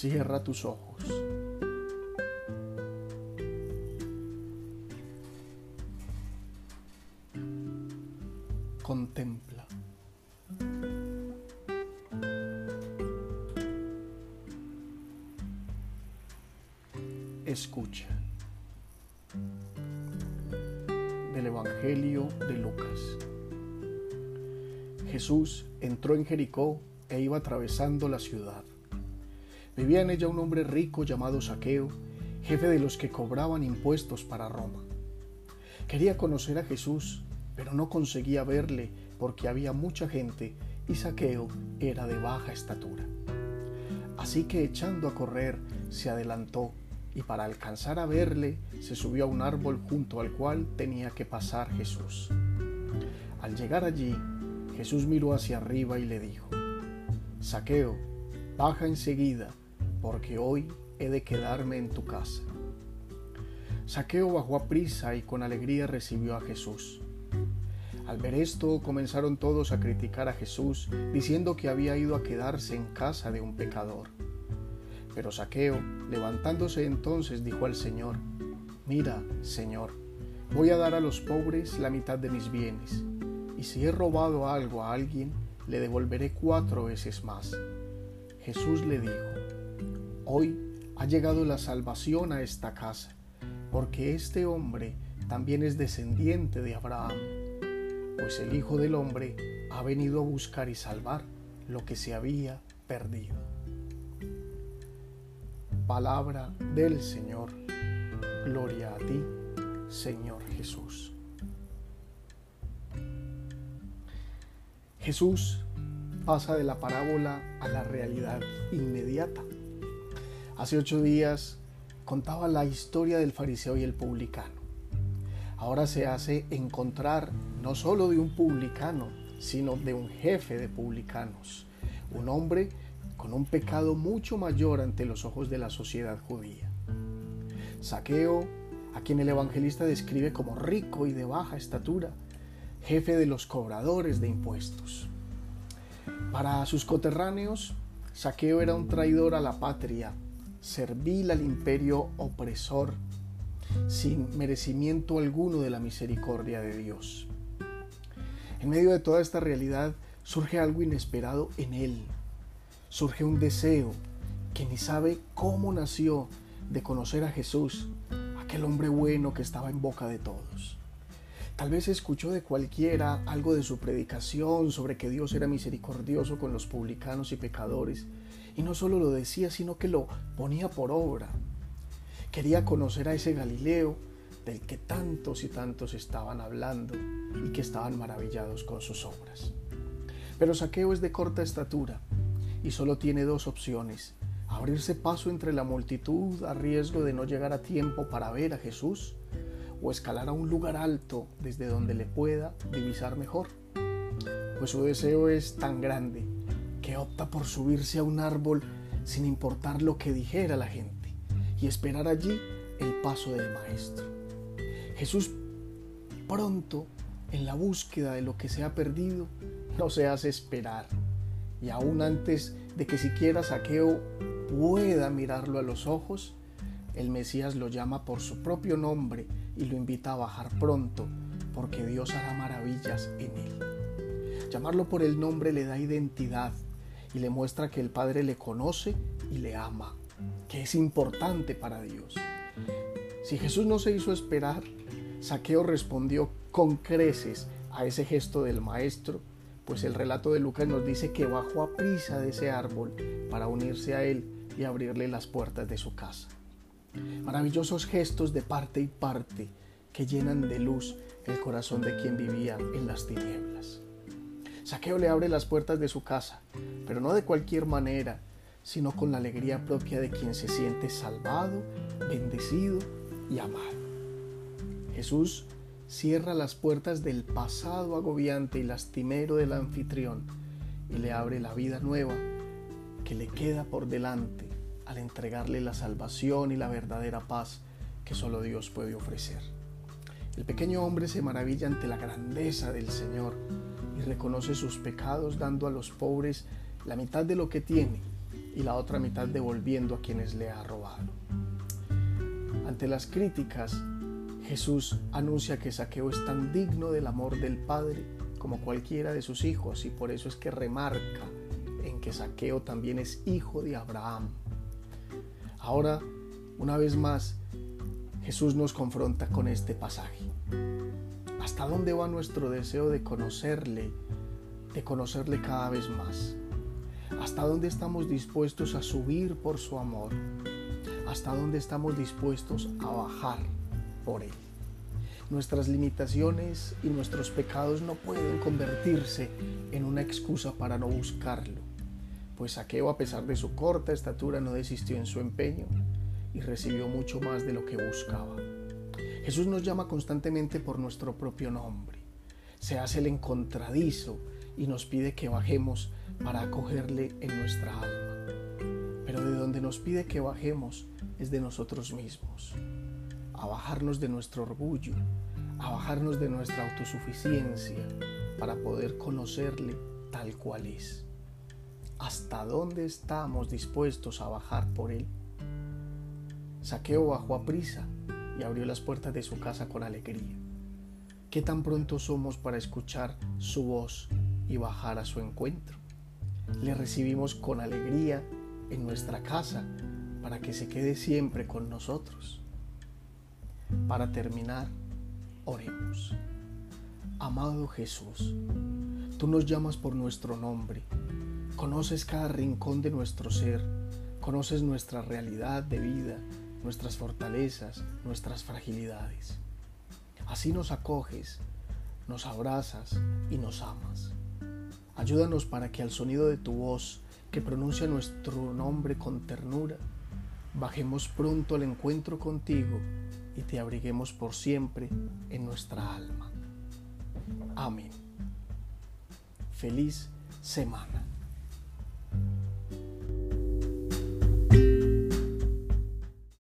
Cierra tus ojos. Contempla. Escucha. Del Evangelio de Lucas. Jesús entró en Jericó e iba atravesando la ciudad. Vivía en ella un hombre rico llamado Saqueo, jefe de los que cobraban impuestos para Roma. Quería conocer a Jesús, pero no conseguía verle porque había mucha gente y Saqueo era de baja estatura. Así que echando a correr, se adelantó y para alcanzar a verle se subió a un árbol junto al cual tenía que pasar Jesús. Al llegar allí, Jesús miró hacia arriba y le dijo, Saqueo, baja enseguida, porque hoy he de quedarme en tu casa. Saqueo bajó a prisa y con alegría recibió a Jesús. Al ver esto comenzaron todos a criticar a Jesús, diciendo que había ido a quedarse en casa de un pecador. Pero Saqueo, levantándose entonces, dijo al Señor, Mira, Señor, voy a dar a los pobres la mitad de mis bienes, y si he robado algo a alguien, le devolveré cuatro veces más. Jesús le dijo, Hoy ha llegado la salvación a esta casa, porque este hombre también es descendiente de Abraham, pues el Hijo del Hombre ha venido a buscar y salvar lo que se había perdido. Palabra del Señor. Gloria a ti, Señor Jesús. Jesús pasa de la parábola a la realidad inmediata. Hace ocho días contaba la historia del fariseo y el publicano. Ahora se hace encontrar no solo de un publicano, sino de un jefe de publicanos, un hombre con un pecado mucho mayor ante los ojos de la sociedad judía. Saqueo, a quien el evangelista describe como rico y de baja estatura, jefe de los cobradores de impuestos. Para sus coterráneos, Saqueo era un traidor a la patria, servil al imperio opresor, sin merecimiento alguno de la misericordia de Dios. En medio de toda esta realidad surge algo inesperado en él. Surge un deseo que ni sabe cómo nació de conocer a Jesús, aquel hombre bueno que estaba en boca de todos. Tal vez escuchó de cualquiera algo de su predicación sobre que Dios era misericordioso con los publicanos y pecadores, y no solo lo decía, sino que lo ponía por obra. Quería conocer a ese Galileo del que tantos y tantos estaban hablando y que estaban maravillados con sus obras. Pero Saqueo es de corta estatura y solo tiene dos opciones, abrirse paso entre la multitud a riesgo de no llegar a tiempo para ver a Jesús, o escalar a un lugar alto desde donde le pueda divisar mejor. Pues su deseo es tan grande opta por subirse a un árbol sin importar lo que dijera la gente y esperar allí el paso del Maestro. Jesús pronto, en la búsqueda de lo que se ha perdido, no se hace esperar. Y aún antes de que siquiera Saqueo pueda mirarlo a los ojos, el Mesías lo llama por su propio nombre y lo invita a bajar pronto, porque Dios hará maravillas en él. Llamarlo por el nombre le da identidad y le muestra que el Padre le conoce y le ama, que es importante para Dios. Si Jesús no se hizo esperar, Saqueo respondió con creces a ese gesto del Maestro, pues el relato de Lucas nos dice que bajó a prisa de ese árbol para unirse a él y abrirle las puertas de su casa. Maravillosos gestos de parte y parte que llenan de luz el corazón de quien vivía en las tinieblas. Saqueo le abre las puertas de su casa, pero no de cualquier manera, sino con la alegría propia de quien se siente salvado, bendecido y amado. Jesús cierra las puertas del pasado agobiante y lastimero del anfitrión y le abre la vida nueva que le queda por delante al entregarle la salvación y la verdadera paz que solo Dios puede ofrecer. El pequeño hombre se maravilla ante la grandeza del Señor reconoce sus pecados dando a los pobres la mitad de lo que tiene y la otra mitad devolviendo a quienes le ha robado. Ante las críticas, Jesús anuncia que Saqueo es tan digno del amor del Padre como cualquiera de sus hijos y por eso es que remarca en que Saqueo también es hijo de Abraham. Ahora, una vez más, Jesús nos confronta con este pasaje. ¿Hasta dónde va nuestro deseo de conocerle, de conocerle cada vez más? ¿Hasta dónde estamos dispuestos a subir por su amor? ¿Hasta dónde estamos dispuestos a bajar por él? Nuestras limitaciones y nuestros pecados no pueden convertirse en una excusa para no buscarlo, pues Saqueo a pesar de su corta estatura no desistió en su empeño y recibió mucho más de lo que buscaba. Jesús nos llama constantemente por nuestro propio nombre. Se hace el encontradizo y nos pide que bajemos para acogerle en nuestra alma. Pero de donde nos pide que bajemos es de nosotros mismos. A bajarnos de nuestro orgullo, a bajarnos de nuestra autosuficiencia para poder conocerle tal cual es. ¿Hasta dónde estamos dispuestos a bajar por él? Saqueo bajó a prisa y abrió las puertas de su casa con alegría. ¿Qué tan pronto somos para escuchar su voz y bajar a su encuentro? Le recibimos con alegría en nuestra casa para que se quede siempre con nosotros. Para terminar, oremos. Amado Jesús, tú nos llamas por nuestro nombre, conoces cada rincón de nuestro ser, conoces nuestra realidad de vida, nuestras fortalezas, nuestras fragilidades. Así nos acoges, nos abrazas y nos amas. Ayúdanos para que al sonido de tu voz, que pronuncia nuestro nombre con ternura, bajemos pronto al encuentro contigo y te abriguemos por siempre en nuestra alma. Amén. Feliz semana.